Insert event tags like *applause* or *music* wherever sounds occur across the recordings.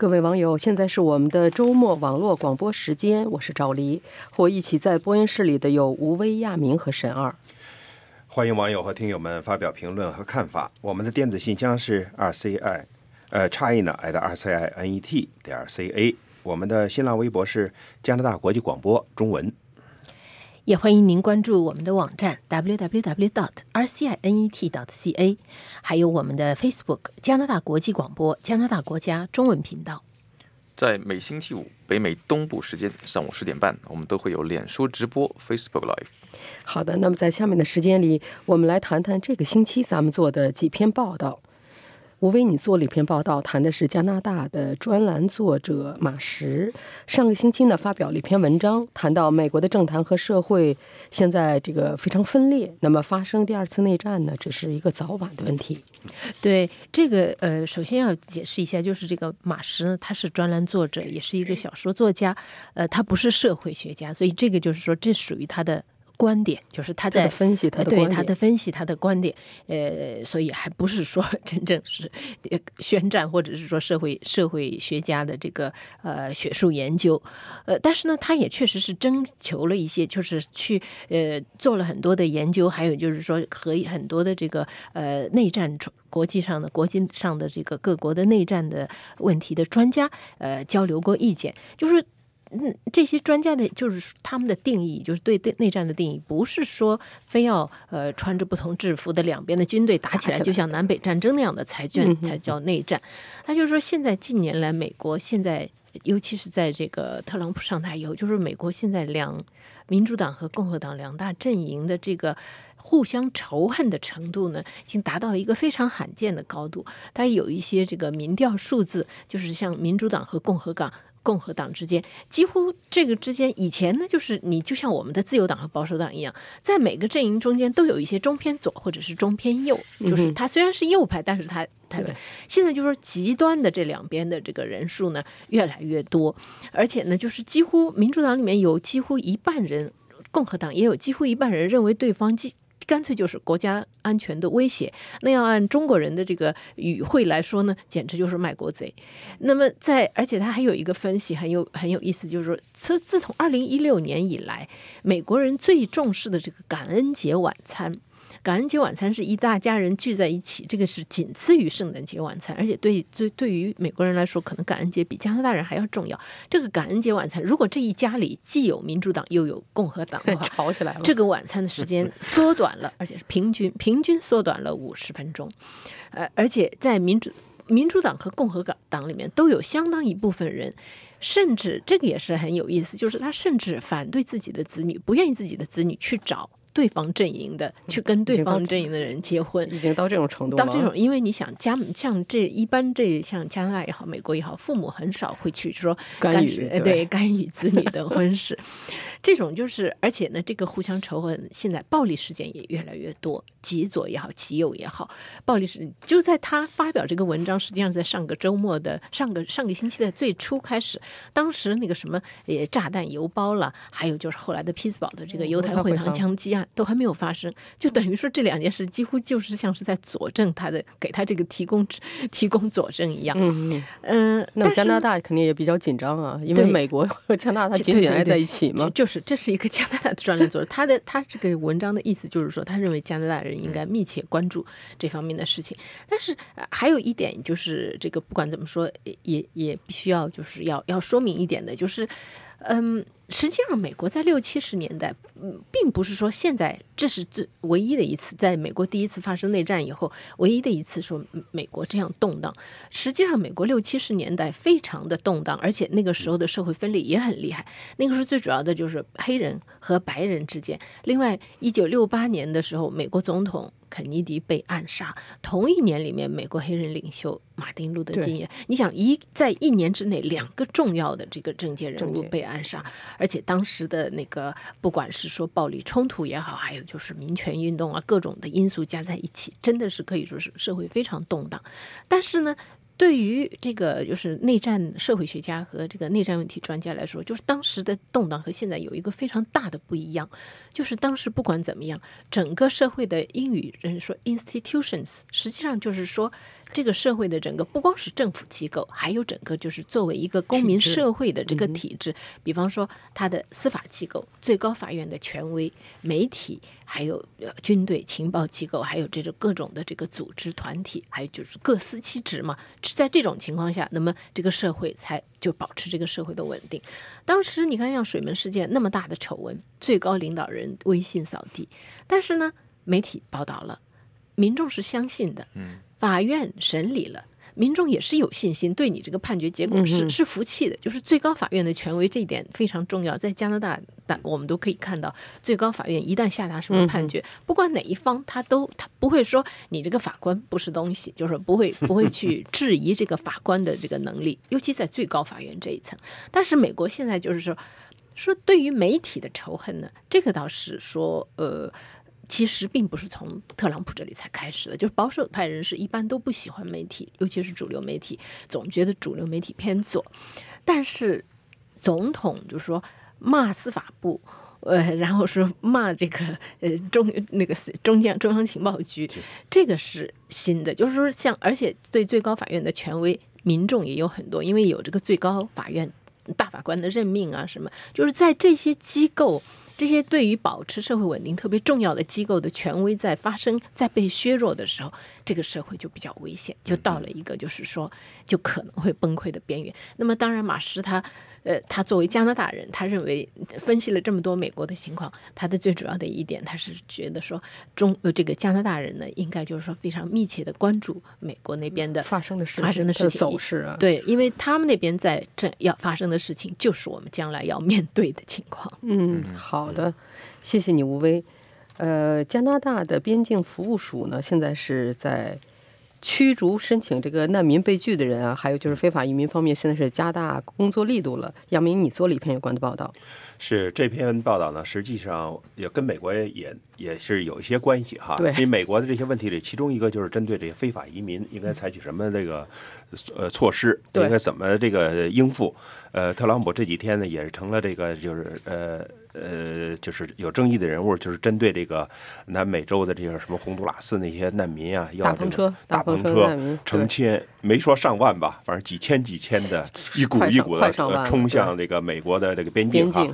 各位网友，现在是我们的周末网络广播时间，我是赵黎，和一起在播音室里的有吴威、亚明和沈二。欢迎网友和听友们发表评论和看法。我们的电子信箱是 rci，呃，china at rci n e t 点 c a。我们的新浪微博是加拿大国际广播中文。也欢迎您关注我们的网站 www.dot.rcinet.dot.ca，还有我们的 Facebook 加拿大国际广播加拿大国家中文频道。在每星期五北美东部时间上午十点半，我们都会有脸书直播 Facebook Live。好的，那么在下面的时间里，我们来谈谈这个星期咱们做的几篇报道。我为，你做了一篇报道，谈的是加拿大的专栏作者马什。上个星期呢，发表了一篇文章，谈到美国的政坛和社会现在这个非常分裂。那么发生第二次内战呢，只是一个早晚的问题。对这个，呃，首先要解释一下，就是这个马什呢，他是专栏作者，也是一个小说作家，呃，他不是社会学家，所以这个就是说，这属于他的。观点就是他在分析他的对他的分析他的观点，呃，所以还不是说 *laughs* 真正是宣战或者是说社会社会学家的这个呃学术研究，呃，但是呢，他也确实是征求了一些，就是去呃做了很多的研究，还有就是说和很多的这个呃内战国际上的国际上的这个各国的内战的问题的专家呃交流过意见，就是。嗯，这些专家的，就是他们的定义，就是对对内战的定义，不是说非要呃穿着不同制服的两边的军队打起来，就像南北战争那样的才叫才叫内战。他就是说，现在近年来，美国现在，尤其是在这个特朗普上台以后，就是美国现在两民主党和共和党两大阵营的这个互相仇恨的程度呢，已经达到一个非常罕见的高度。它有一些这个民调数字，就是像民主党和共和党。共和党之间几乎这个之间，以前呢就是你就像我们的自由党和保守党一样，在每个阵营中间都有一些中偏左或者是中偏右，就是他虽然是右派，但是他他现在就说极端的这两边的这个人数呢越来越多，而且呢就是几乎民主党里面有几乎一半人，共和党也有几乎一半人认为对方既。干脆就是国家安全的威胁，那要按中国人的这个语汇来说呢，简直就是卖国贼。那么在，而且他还有一个分析很有很有意思，就是说，自自从二零一六年以来，美国人最重视的这个感恩节晚餐。感恩节晚餐是一大家人聚在一起，这个是仅次于圣诞节晚餐，而且对对对于美国人来说，可能感恩节比加拿大人还要重要。这个感恩节晚餐，如果这一家里既有民主党又有共和党的话，*laughs* 吵起来了。这个晚餐的时间缩短了，而且是平均平均缩短了五十分钟。呃，而且在民主民主党和共和党里面都有相当一部分人，甚至这个也是很有意思，就是他甚至反对自己的子女，不愿意自己的子女去找。对方阵营的去跟对方阵营的人结婚，已经到这种程度。到这种，因为你想加像这一般这像加拿大也好，美国也好，父母很少会去说干预，对干预子女的婚事。这种就是，而且呢，这个互相仇恨，现在暴力事件也越来越多，极左也好，极右也好，暴力事就在他发表这个文章，实际上在上个周末的上个上个星期的最初开始，当时那个什么也炸弹邮包了，还有就是后来的匹兹堡的这个犹太会堂枪击案都还没有发生，就等于说这两件事几乎就是像是在佐证他的给他这个提供提供佐证一样。嗯嗯，那加拿大肯定也比较紧张啊，因为美国和加拿大紧紧挨在一起嘛，就。是，这是一个 *laughs* 加拿大的专栏作者，他的他这个文章的意思就是说，他认为加拿大人应该密切关注这方面的事情。但是还有一点就是，这个不管怎么说，也也必须要就是要要说明一点的，就是，嗯。实际上，美国在六七十年代，嗯，并不是说现在这是最唯一的一次，在美国第一次发生内战以后，唯一的一次说美国这样动荡。实际上，美国六七十年代非常的动荡，而且那个时候的社会分裂也很厉害。那个时候最主要的就是黑人和白人之间。另外，一九六八年的时候，美国总统肯尼迪被暗杀。同一年里面，美国黑人领袖马丁路德金也，你想一在一年之内，两个重要的这个政界人物被暗杀。而且当时的那个，不管是说暴力冲突也好，还有就是民权运动啊，各种的因素加在一起，真的是可以说是社会非常动荡。但是呢，对于这个就是内战社会学家和这个内战问题专家来说，就是当时的动荡和现在有一个非常大的不一样，就是当时不管怎么样，整个社会的英语人说 institutions，实际上就是说这个社会的整个不光是政府机构，还有整个就是作为一个公民社会的这个体制，比方说它的司法机构、最高法院的权威、媒体，还有呃军队、情报机构，还有这种各种的这个组织团体，还有就是各司其职嘛。是在这种情况下，那么这个社会才就保持这个社会的稳定。当时你看，像水门事件那么大的丑闻，最高领导人威信扫地，但是呢，媒体报道了，民众是相信的，嗯，法院审理了。民众也是有信心，对你这个判决结果是、嗯是服气的，就是最高法院的权威这一点非常重要。在加拿大，大我们都可以看到，最高法院一旦下达什么判决，不管哪一方，他都他不会说你这个法官不是东西，就是不会不会去质疑这个法官的这个能力，*laughs* 尤其在最高法院这一层。但是美国现在就是说，说对于媒体的仇恨呢，这个倒是说呃。其实并不是从特朗普这里才开始的，就是保守派人士一般都不喜欢媒体，尤其是主流媒体，总觉得主流媒体偏左。但是总统就是说骂司法部，呃，然后说骂这个呃中那个中央中央情报局，这个是新的，就是说像而且对最高法院的权威，民众也有很多，因为有这个最高法院大法官的任命啊什么，就是在这些机构。这些对于保持社会稳定特别重要的机构的权威在发生、在被削弱的时候，这个社会就比较危险，就到了一个就是说就可能会崩溃的边缘。那么当然，马斯他。呃，他作为加拿大人，他认为分析了这么多美国的情况，他的最主要的一点，他是觉得说中呃这个加拿大人呢，应该就是说非常密切的关注美国那边的发生的事情发生的事情走势啊，对，因为他们那边在这要发生的事情，就是我们将来要面对的情况。嗯，好的，谢谢你，吴威。呃，加拿大的边境服务署呢，现在是在驱逐申请这个难民被拒的人啊，还有就是非法移民方面，现在是加大工作力度了。杨明，你做了一篇有关的报道。是这篇报道呢，实际上也跟美国也也是有一些关系哈。对因为美国的这些问题里，其中一个就是针对这些非法移民应该采取什么这个呃措施，应该怎么这个应付。呃，特朗普这几天呢，也是成了这个就是呃呃，就是有争议的人物，就是针对这个南美洲的这些什么洪都拉斯那些难民啊，要这个大篷车成千，没说上万吧，反正几千几千的，*laughs* 一股一股的冲向这个美国的这个边境哈。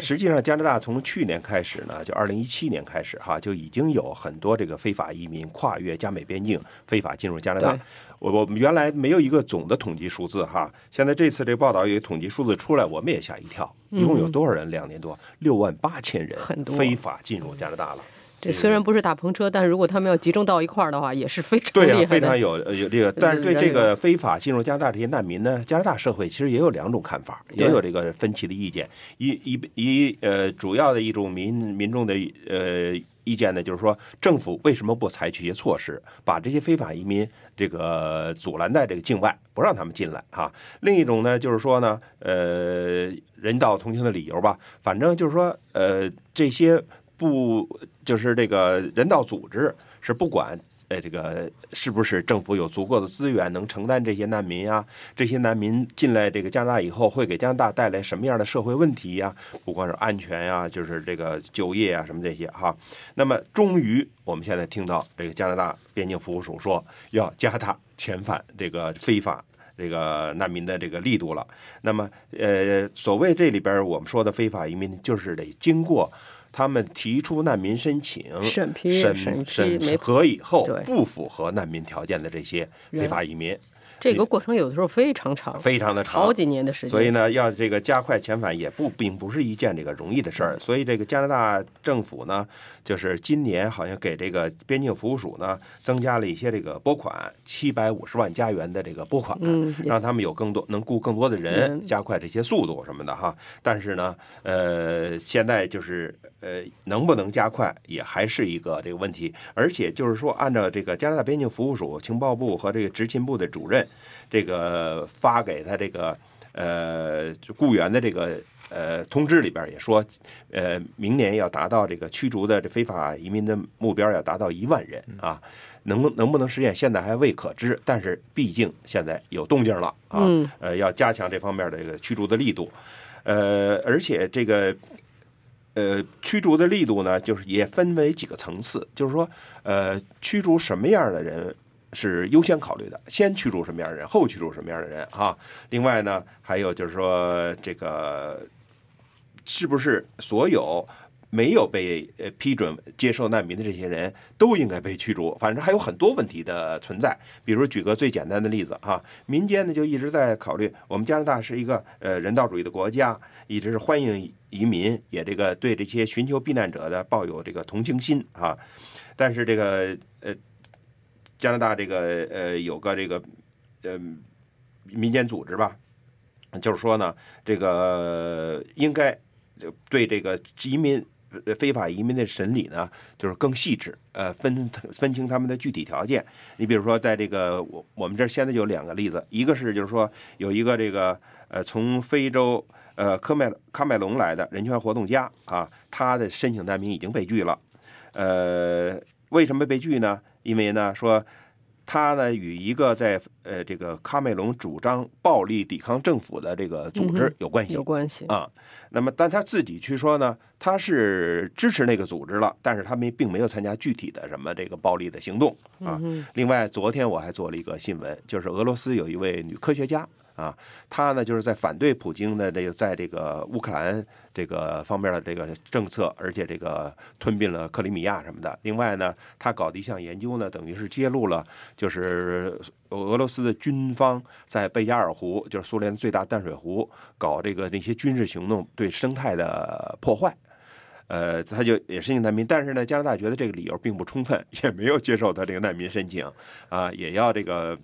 实际上，加拿大从去年开始呢，就二零一七年开始哈，就已经有很多这个非法移民跨越加美边境，非法进入加拿大对。我我们原来没有一个总的统计数字哈，现在这次这报道有统计数字出来，我们也吓一跳，一共有多少人？两年多，六万八千人，嗯很多非法进入加拿大了。这虽然不是大篷车，但是如果他们要集中到一块儿的话，也是非常对呀、厉害的。非常有呃有这个，但是对这个非法进入加拿大这些难民呢，加拿大社会其实也有两种看法，也有这个分歧的意见。一一一呃，主要的一种民民众的呃意见呢，就是说政府为什么不采取一些措施，把这些非法移民这个阻拦在这个境外，不让他们进来啊、另一种呢，就是说呢，呃，人道同情的理由吧，反正就是说，呃，这些不就是这个人道组织是不管。呃，这个是不是政府有足够的资源能承担这些难民啊？这些难民进来这个加拿大以后，会给加拿大带来什么样的社会问题呀、不光是安全呀、就是这个就业啊什么这些哈。那么，终于我们现在听到这个加拿大边境服务署说要加大遣返这个非法这个难民的这个力度了。那么，呃，所谓这里边我们说的非法移民，就是得经过他们提出难民申请、审批审审核以后不符合难民条件的这些非法移民，这个过程有的时候非常长，非常的长，好几年的时间。所以呢，要这个加快遣返也不并不是一件这个容易的事儿。所以这个加拿大政府呢，就是今年好像给这个边境服务署呢增加了一些这个拨款，七百五十万加元的这个拨款，嗯让他们有更多能雇更多的人，嗯加快这些速度什么的哈。但是呢，呃，现在就是呃，能不能加快也还是一个这个问题。而且就是说，按照这个加拿大边境服务署情报部和这个执勤部的主任，这个发给他这个呃，就雇员的这个呃通知里边也说，呃，明年要达到这个驱逐的这非法移民的目标要达到一万人啊，能不能不能实现，现在还未可知。但是毕竟现在有动静了啊，嗯呃，要加强这方面的这个驱逐的力度，呃，而且这个。呃，驱逐的力度呢，就是也分为几个层次，就是说，呃，驱逐什么样的人是优先考虑的，先驱逐什么样的人，后驱逐什么样的人啊。另外呢，还有就是说，这个是不是所有没有被呃批准接受难民的这些人都应该被驱逐？反正还有很多问题的存在。比如举个最简单的例子哈，民间呢就一直在考虑，我们加拿大是一个呃人道主义的国家，一直是欢迎移民，也这个对这些寻求避难者的抱有这个同情心啊。但是这个呃，加拿大这个呃有个这个呃民间组织吧，就是说呢，这个应该对这个移民。非法移民的审理呢，就是更细致，呃，分分清他们的具体条件。你比如说，在这个我我们这现在就有两个例子，一个是就是说有一个这个呃从非洲呃科麦喀麦隆来的人权活动家啊，他的申请难民已经被拒了。呃，为什么被拒呢？因为呢说他呢与一个在呃这个喀麦隆主张暴力抵抗政府的这个组织有关系。有关系啊。那么，但他自己去说呢，他是支持那个组织了，但是他们并没有参加具体的什么这个暴力的行动啊。另外，昨天我还做了一个新闻，就是俄罗斯有一位女科学家啊，他呢就是在反对普京的这个在这个乌克兰这个方面的这个政策，而且这个吞并了克里米亚什么的。另外呢，他搞的一项研究呢，等于是揭露了就是俄罗斯的军方在贝加尔湖，就是苏联最大淡水湖，搞这个那些军事行动对生态的破坏。呃，他就也申请难民，但是呢，加拿大觉得这个理由并不充分，*laughs* 也没有接受他这个难民申请啊，也要这个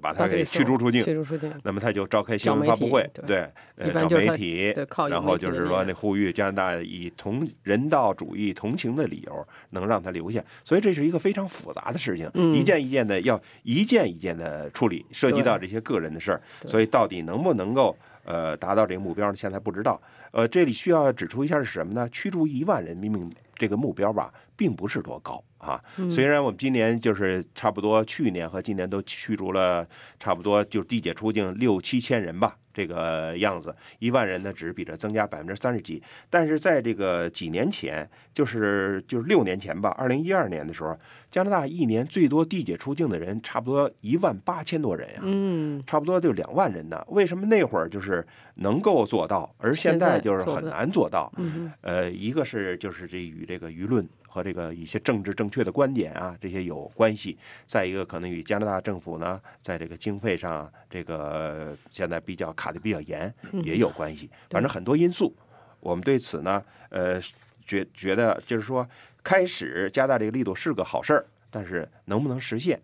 把他给驱逐出境。驱逐出境。那么他就召开新闻发布会，对对，呃找媒体，然后就是说那呼吁加拿大以同人道主义同情的理由能让他留下，所以这是一个非常复杂的事情，嗯一件一件的要一件一件的处理，涉及到这些个人的事儿，所以到底能不能够呃达到这个目标呢？现在不知道。呃，这里需要指出一下是什么呢？驱逐一万人民这个目标吧，并不是多高啊。虽然我们今年就是差不多，去年和今年都驱逐了差不多就是递解出境六七千人吧，这个样子，一万人呢只是比这增加百分之三十几。但是在这个几年前，就是就是六年前吧，二零一二年的时候，加拿大一年最多递解出境的人差不多一万八千多人呀、嗯，差不多就两万人呢。为什么那会儿就是能够做到，而现在就是很难做到？嗯呃，一个是就是这与这个舆论和这个一些政治正确的观点啊这些有关系，再一个可能与加拿大政府呢在这个经费上这个现在比较卡的比较严也有关系，反正很多因素。我们对此呢，呃，觉觉得就是说，开始加大这个力度是个好事儿，但是能不能实现，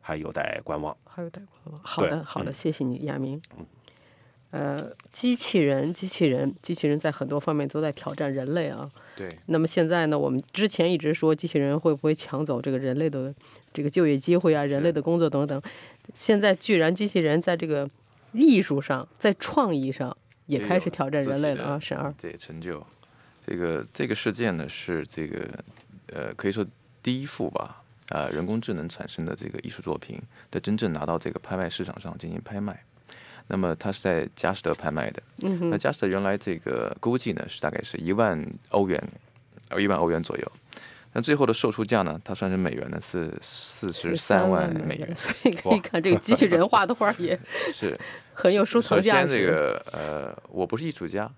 还有待观望。还有待观望。好的，好的，嗯谢谢你，亚明。呃，机器人，机器人，机器人在很多方面都在挑战人类啊。对，那么现在呢，我们之前一直说机器人会不会抢走这个人类的这个就业机会啊，人类的工作等等。现在居然机器人在这个艺术上，在创意上也开始挑战人类了啊，沈二。对成就，这个这个事件呢是这个呃可以说第一幅吧，啊、人工智能产生的这个艺术作品的真正拿到这个拍卖市场上进行拍卖。那么它是在佳士得拍卖的，那佳士得原来这个估计呢是大概是一万欧元，呃一万欧元左右。那最后的售出价呢，它算是美元呢是四十三万美元，所以可以看这个机器人画的画也 *laughs* 是很有收藏价值首先，这个呃，我不是艺术家，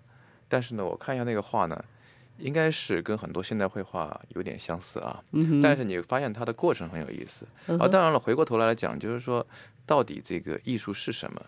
但是呢，我看一下那个画呢，应该是跟很多现代绘画有点相似啊。但是你发现它的过程很有意思啊。嗯当然了，回过头来来讲，就是说，到底这个艺术是什么？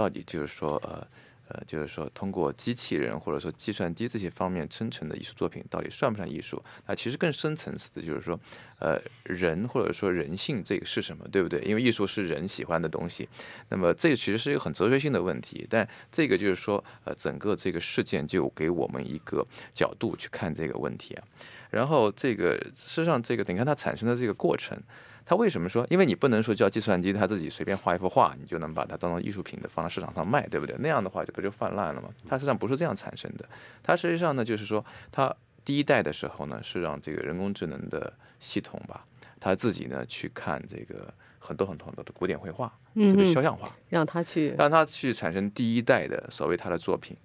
到底就是说，呃呃，就是说，通过机器人或者说计算机这些方面生成的艺术作品，到底算不算艺术？那其实更深层次的就是说，呃，人或者说人性这个是什么，对不对？因为艺术是人喜欢的东西，那么这其实是一个很哲学性的问题。但这个就是说，呃，整个这个事件就给我们一个角度去看这个问题啊。然后这个事实上，这个你看它产生的这个过程，它为什么说？因为你不能说叫计算机它自己随便画一幅画，你就能把它当成艺术品的放到市场上卖，对不对？那样的话就不就泛滥了吗？它实际上不是这样产生的。它实际上呢，就是说它第一代的时候呢，是让这个人工智能的系统吧，它自己呢去看这个很多很多很多的古典绘画，这个肖像画，让它去让它去产生第一代的所谓它的作品。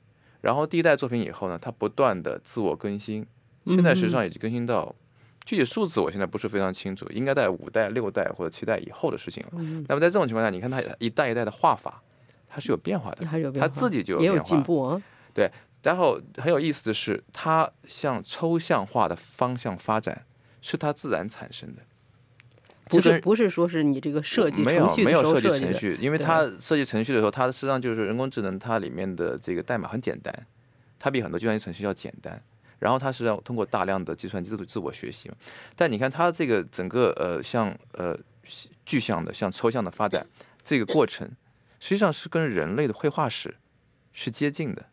然后第一代作品以后呢，它不断的自我更新，现在实际上已经更新到具体数字，我现在不是非常清楚，应该在五代、六代或者七代以后的事情了。那么在这种情况下，你看它一代一代的画法，它是有变化的，它自己就有变化进步啊。对，然后很有意思的是，它向抽象化的方向发展是它自然产生的，不是不是说是你这个设计没有程序的时候没有设计设计，程序，因为它设计程序的时候，它实际上就是人工智能，它里面的这个代码很简单，它比很多计算机程序要简单。然后它是要通过大量的计算机自自我学习嘛，但你看它这个整个呃像呃具象的向抽象的发展这个过程，实际上是跟人类的绘画史是接近的。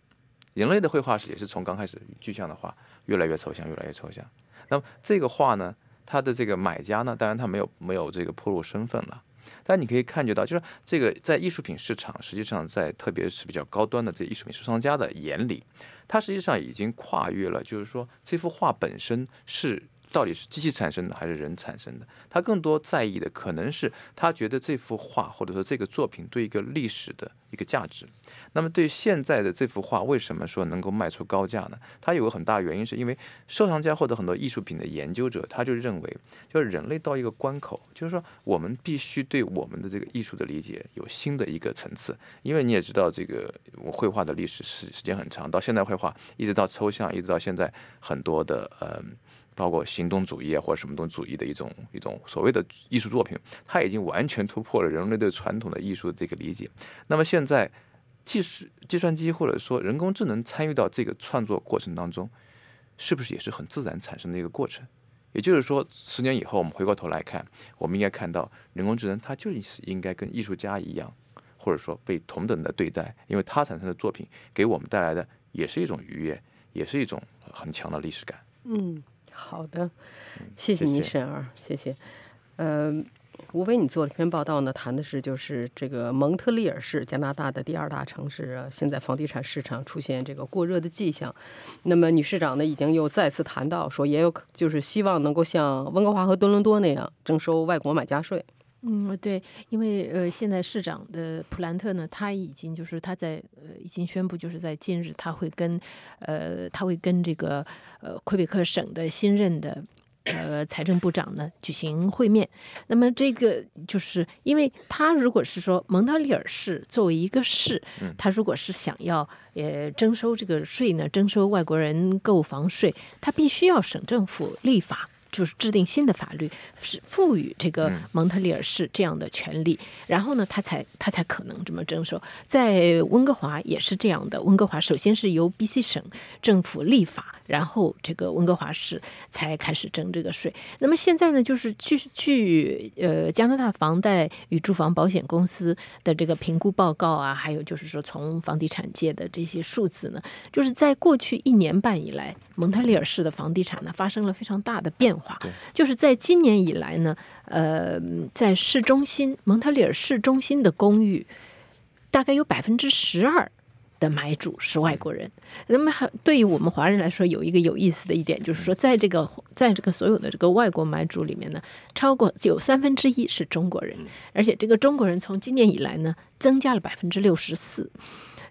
人类的绘画史也是从刚开始具象的画越来越抽象，越来越抽象。那么这个画呢，它的这个买家呢，当然他没有没有这个铺路身份了。但你可以看觉到，就是这个在艺术品市场，实际上在特别是比较高端的这艺术品收藏家的眼里，它实际上已经跨越了，就是说这幅画本身是到底是机器产生的还是人产生的？他更多在意的可能是他觉得这幅画或者说这个作品对一个历史的一个价值。那么对现在的这幅画，为什么说能够卖出高价呢？它有个很大原因，是因为收藏家或者很多艺术品的研究者，他就认为，就是人类到一个关口，就是说我们必须对我们的这个艺术的理解有新的一个层次。因为你也知道，这个我绘画的历史时时间很长，到现代绘画一直到抽象，一直到现在很多的呃。包括行动主义啊，或者什么东主义的一种一种所谓的艺术作品，它已经完全突破了人类对传统的艺术的这个理解。那么现在，技术计算机或者说人工智能参与到这个创作过程当中，是不是也是很自然产生的一个过程？也就是说，十年以后我们回过头来看，我们应该看到人工智能它就是应该跟艺术家一样，或者说被同等的对待，因为它产生的作品给我们带来的也是一种愉悦，也是一种很强的历史感。嗯，好的，谢谢你，沈儿，谢谢。嗯、吴非，你做了一篇报道呢，谈的是就是这个蒙特利尔市，加拿大的第二大城市，呃现在房地产市场出现这个过热的迹象。那么女市长呢，已经又再次谈到说，也有就是希望能够像温哥华和多伦多那样征收外国买家税。嗯，对，因为呃，现在市长的普兰特呢，他已经就是他在呃已经宣布，就是在近日他会跟呃他会跟这个呃魁北克省的新任的。呃，财政部长呢举行会面，那么这个就是因为他如果是说蒙特利尔市作为一个市，他如果是想要呃征收这个税呢，征收外国人购房税，他必须要省政府立法。就是制定新的法律，是赋予这个蒙特利尔市这样的权利，然后呢，他才他才可能这么征收。在温哥华也是这样的，温哥华首先是由 BC 省政府立法，然后这个温哥华市才开始征这个税。那么现在呢，就是据据呃加拿大房贷与住房保险公司的这个评估报告啊，还有就是说从房地产界的这些数字呢，就是在过去一年半以来，蒙特利尔市的房地产呢发生了非常大的变化。就是在今年以来呢，呃，在市中心蒙特利尔市中心的公寓，大概有百分之十二的买主是外国人。那么还对于我们华人来说，有一个有意思的一点，就是说，在这个在这个所有的这个外国买主里面呢，超过有三分之一是中国人，而且这个中国人从今年以来呢，增加了百分之六十四。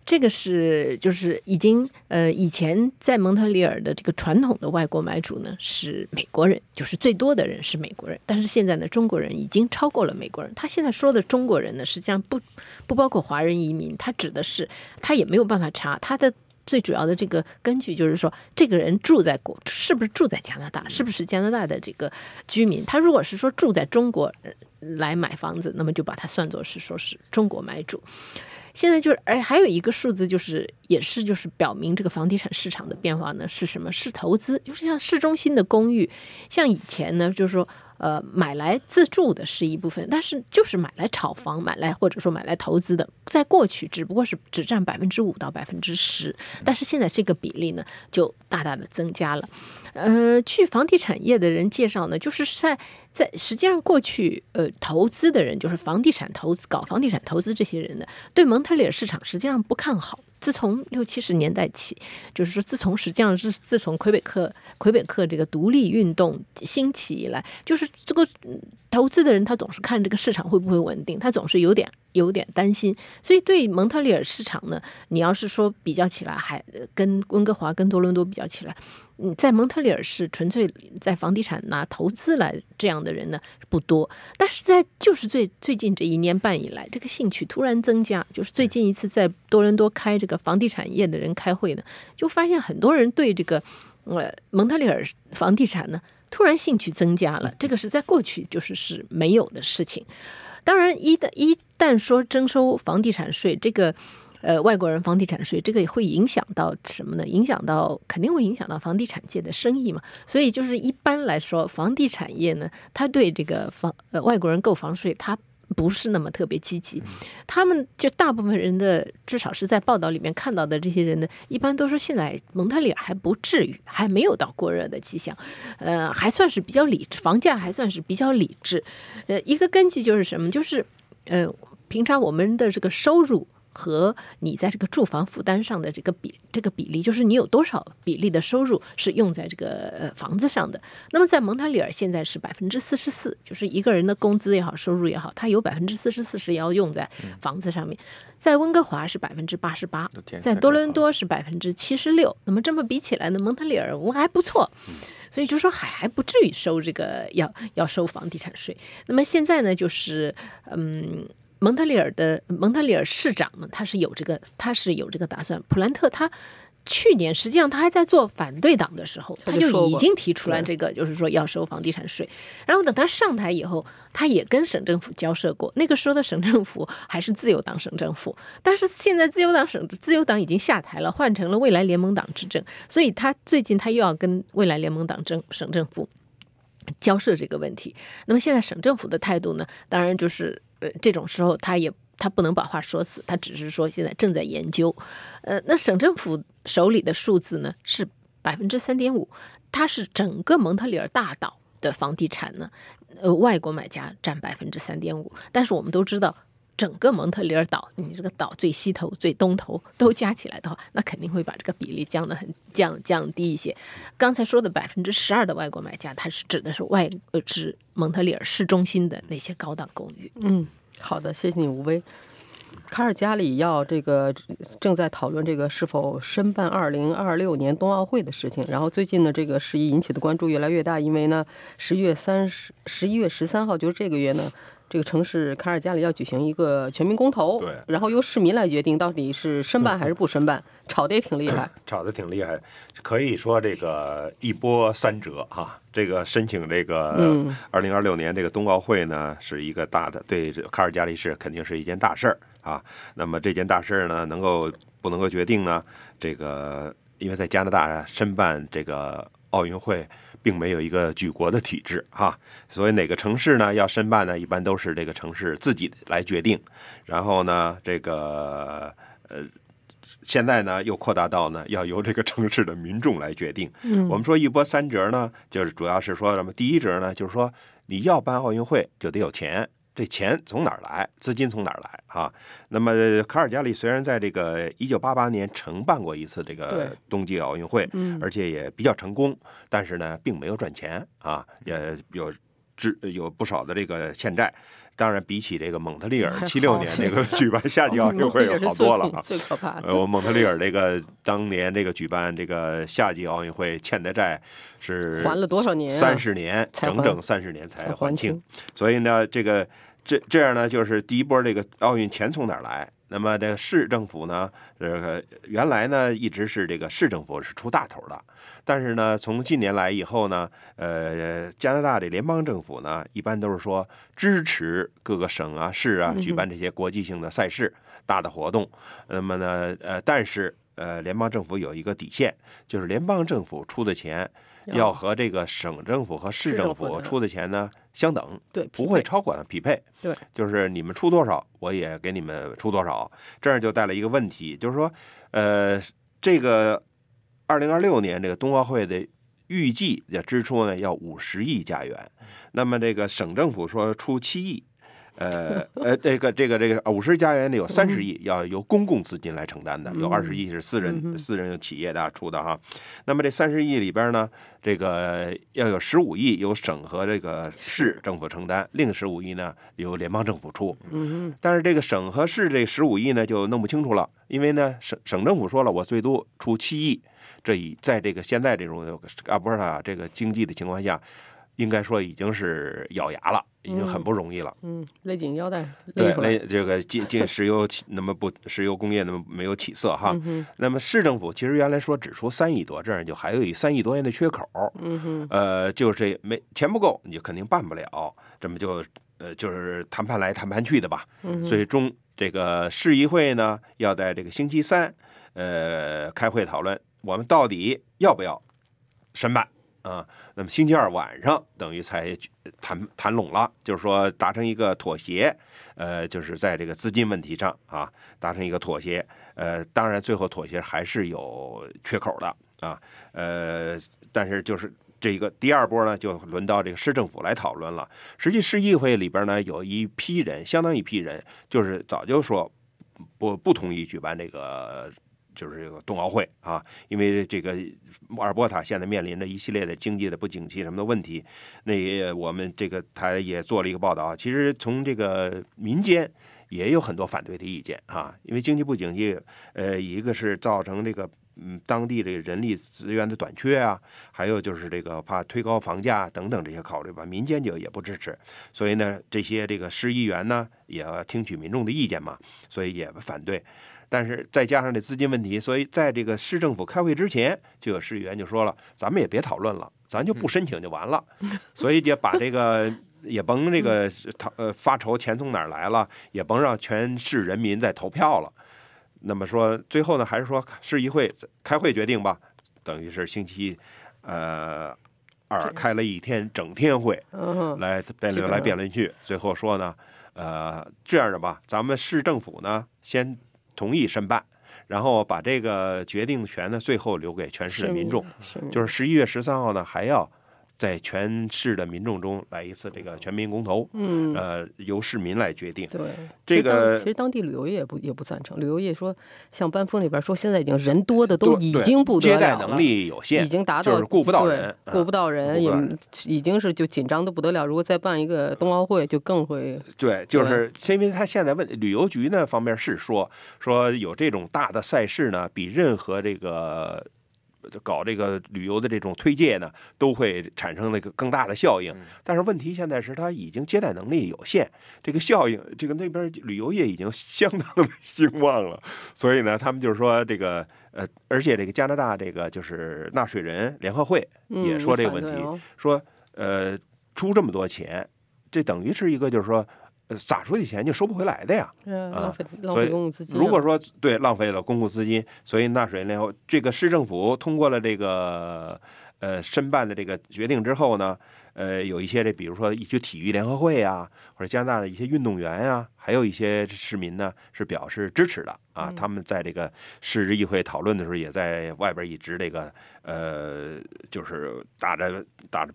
这个是就是已经呃，以前在蒙特利尔的这个传统的外国买主呢是美国人，就是最多的人是美国人。但是现在呢，中国人已经超过了美国人。他现在说的中国人呢，实际上不不包括华人移民，他指的是他也没有办法查他的。最主要的这个根据就是说，这个人住在国是不是住在加拿大，是不是加拿大的这个居民？他如果是说住在中国来买房子，那么就把他算作是说是中国买主。现在就是，而还有一个数字，就是也是就是表明这个房地产市场的变化呢是什么？是投资，就是像市中心的公寓，像以前呢，就是说，呃买来自住的是一部分，但是就是买来炒房、买来或者说买来投资的，在过去只不过是只占百分之五到百分之十，但是现在这个比例呢就大大的增加了。呃，据房地产业的人介绍呢，就是在在实际上过去呃投资的人，就是房地产投资搞房地产投资这些人呢，对蒙特利尔市场实际上不看好。自从六七十年代起，就是说，自从实际上是自从魁北克魁北克这个独立运动兴起以来，就是这个投资的人他总是看这个市场会不会稳定，他总是有点有点担心。所以对蒙特利尔市场呢，你要是说比较起来，还跟温哥华、跟多伦多比较起来。嗯，在蒙特利尔是纯粹在房地产拿投资来这样的人呢不多，但是在就是最最近这一年半以来，这个兴趣突然增加。就是最近一次在多伦多开这个房地产业的人开会呢，就发现很多人对这个呃蒙特利尔房地产呢突然兴趣增加了。这个是在过去就是是没有的事情。当然，一旦一旦说征收房地产税，这个。呃，外国人房地产税这个也会影响到什么呢？影响到肯定会影响到房地产界的生意嘛。所以就是一般来说，房地产业呢，他对这个房呃外国人购房税，他不是那么特别积极。他们就大部分人的，至少是在报道里面看到的这些人呢，一般都说现在蒙特利尔还不至于，还没有到过热的迹象，呃，还算是比较理智，房价还算是比较理智。呃，一个根据就是什么？就是呃，平常我们的这个收入。和你在这个住房负担上的这个比这个比例，就是你有多少比例的收入是用在这个呃房子上的。那么在蒙特利尔现在是百分之四十四，就是一个人的工资也好，收入也好，他有百分之四十四是要用在房子上面。在温哥华是百分之八十八，在多伦多是百分之七十六。那么这么比起来呢，蒙特利尔我还不错，所以就说还还不至于收这个要要收房地产税。那么现在呢，就是嗯。蒙特利尔的蒙特利尔市长呢，他是有这个，他是有这个打算。普兰特他去年实际上他还在做反对党的时候，他就已经提出来这个，就是说要收房地产税。然后等他上台以后，他也跟省政府交涉过。那个时候的省政府还是自由党省政府，但是现在自由党省自由党已经下台了，换成了未来联盟党执政。所以他最近他又要跟未来联盟党政省政府交涉这个问题。那么现在省政府的态度呢，当然就是。呃，这种时候他也他不能把话说死，他只是说现在正在研究。呃，那省政府手里的数字呢是百分之三点五，它是整个蒙特利尔大岛的房地产呢，呃，外国买家占百分之三点五。但是我们都知道，整个蒙特利尔岛，你这个岛最西头、最东头都加起来的话，那肯定会把这个比例降得很降降低一些。刚才说的百分之十二的外国买家，它是指的是外呃指。蒙特利尔市中心的那些高档公寓。嗯，好的，谢谢你，吴威。卡尔加里要这个正在讨论这个是否申办二零二六年冬奥会的事情。然后最近呢，这个事宜引起的关注越来越大，因为呢，十月三十十一月十三号就是这个月呢。这个城市卡尔加里要举行一个全民公投，对，然后由市民来决定到底是申办还是不申办，吵得也挺厉害，*clears throat* 吵得挺厉害，可以说这个一波三折哈。这个申请这个二零二六年这个冬奥会呢，是一个大的，对卡尔加里市肯定是一件大事儿啊。那么这件大事儿呢，能够不能够决定呢？这个因为在加拿大申办这个奥运会。并没有一个举国的体制哈，所以哪个城市呢要申办呢，一般都是这个城市自己来决定。然后呢，这个呃，现在呢又扩大到呢要由这个城市的民众来决定。嗯，我们说一波三折呢，就是主要是说什么？第一折呢，就是说你要办奥运会就得有钱。这钱从哪儿来？资金从哪儿来啊？那么卡尔加里虽然在这个一九八八年承办过一次这个冬季奥运会，而且也比较成功，但是呢，并没有赚钱啊，也有支有不少的这个欠债。当然，比起这个蒙特利尔 *laughs* 七六年那个举办夏季奥运会好多了 *laughs* 啊，最可怕的。呃，我蒙特利尔这个当年这个举办这个夏季奥运会欠的债是还了多少年？三十年，整整三十年才还清。所以呢，这个这这样呢，就是第一波这个奥运钱从哪儿来？那么这个市政府呢，这个原来呢一直是这个市政府是出大头的，但是呢从近年来以后呢，呃加拿大的联邦政府呢一般都是说支持各个省啊市啊举办这些国际性的赛事、大的活动，那么呢呃但是。呃，联邦政府有一个底线，就是联邦政府出的钱要和这个省政府和市政府出的钱呢相等，对，不会超过匹配。对，就是你们出多少，我也给你们出多少。这样就带来一个问题，就是说，呃，这个二零二六年这个冬奥会的预计的支出呢要五十亿加元，那么这个省政府说出七亿。呃呃，这个这个这个五十家园里有三十亿要由公共资金来承担的，有二十亿是私人私人企业的出的哈。那么这三十亿里边呢，这个要有十五亿由省和这个市政府承担，另十五亿呢由联邦政府出。嗯但是这个省和市这十五亿呢就弄不清楚了，因为呢省省政府说了，我最多出七亿，这已在这个现在这种阿波尔这个经济的情况下，应该说已经是咬牙了，已经很不容易了。嗯，勒紧腰带对勒，这个进进石油起那么不石油工业那么没有起色哈。嗯，那么市政府其实原来说只出三亿多，这样就还有一三亿多元的缺口。嗯哼，呃，就是这没钱不够，你就肯定办不了，这么就呃就是谈判来谈判去的吧。嗯哼最终这个市议会呢要在这个星期三呃开会讨论，我们到底要不要申办啊？那么星期二晚上等于才谈谈拢了，就是说达成一个妥协，呃，就是在这个资金问题上啊达成一个妥协。呃，当然最后妥协还是有缺口的啊，呃，但是就是。这个第二波呢，就轮到这个市政府来讨论了。实际市议会里边呢，有一批人，相当一批人，就是早就说不不同意举办这个就是这个冬奥会啊，因为这个阿尔伯塔现在面临着一系列的经济的不景气什么的问题。那也我们这个他也做了一个报道，其实从这个民间。也有很多反对的意见啊，因为经济不景气，呃，一个是造成这个嗯当地这个人力资源的短缺啊，还有就是这个怕推高房价等等这些考虑吧，民间就也不支持，所以呢，这些这个市议员呢也要听取民众的意见嘛，所以也反对。但是再加上这资金问题，所以在这个市政府开会之前，就有市议员就说了，咱们也别讨论了，咱就不申请就完了，所以就把这个。也甭这个 *laughs* 讨呃发愁钱从哪儿来了，也甭让全市人民再投票了。那么说，最后呢，还是说市议会开会决定吧，等于是星期呃二开了一天整天会嗯，来辩论来辩论去，最后说呢，呃这样的吧，咱们市政府呢先同意申办，然后把这个决定权呢最后留给全市的民众。就是十一月十三号呢，还要在全市的民众中来一次这个全民公投，嗯，呃，由市民来决定。对，这个其实当地旅游业也不也不赞成，旅游业说像班夫那边说，现在已经人多的都已经不得接待了了能力有限，已经达到就是顾不到对人啊顾不到人，也已经是就紧张的不得了。如果再办一个冬奥会，就更会对，就是因为他现在问旅游局那方面是说说有这种大的赛事呢，比任何这个。搞这个旅游的这种推介呢，都会产生那个更大的效应。但是问题现在是它已经接待能力有限，这个效应，这个那边旅游业已经相当的兴旺了，所以呢，他们就是说这个呃，而且这个加拿大这个就是纳税人联合会嗯也说这个问题，说呃出这么多钱，这等于是一个就是说。呃撒出去钱就收不回来的呀，嗯，啊浪费浪费公共资金。如果说对浪费了公共资金，所以纳税人联合这个市政府通过了这个呃申办的这个决定之后呢，呃有一些这比如说一些体育联合会啊，或者加拿大的一些运动员呀、还有一些市民呢是表示支持的啊。他们在这个市议会讨论的时候，也在外边一直这个呃就是打着打着。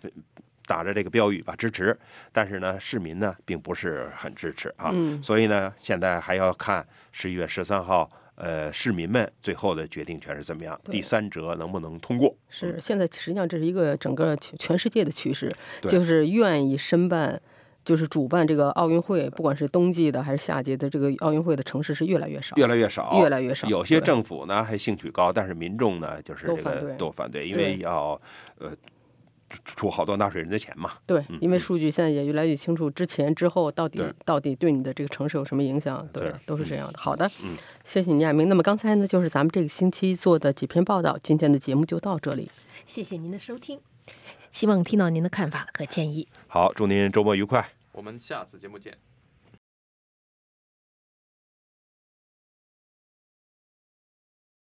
打着这个标语吧支持，但是呢，市民呢并不是很支持啊，嗯。所以呢，现在还要看十一月十三号，呃，市民们最后的决定权是怎么样，第三者能不能通过？是现在实际上这是一个整个全全世界的趋势，就是愿意申办。就是主办这个奥运会，不管是冬季的还是夏季的，这个奥运会的城市是越来越少，越来越少，越来越少。有些政府呢还兴趣高，但是民众呢就是这个都反对都反对，因为要呃出出好多纳税人的钱嘛。对，因为嗯数据现在也越来越清楚，之前之后到底到底对你的这个城市有什么影响？对，都是这样的。好的，嗯，谢谢倪亚明。那么刚才呢，就是咱们这个星期做的几篇报道，今天的节目就到这里。谢谢您的收听，希望听到您的看法和建议。好，祝您周末愉快。我们下次节目见。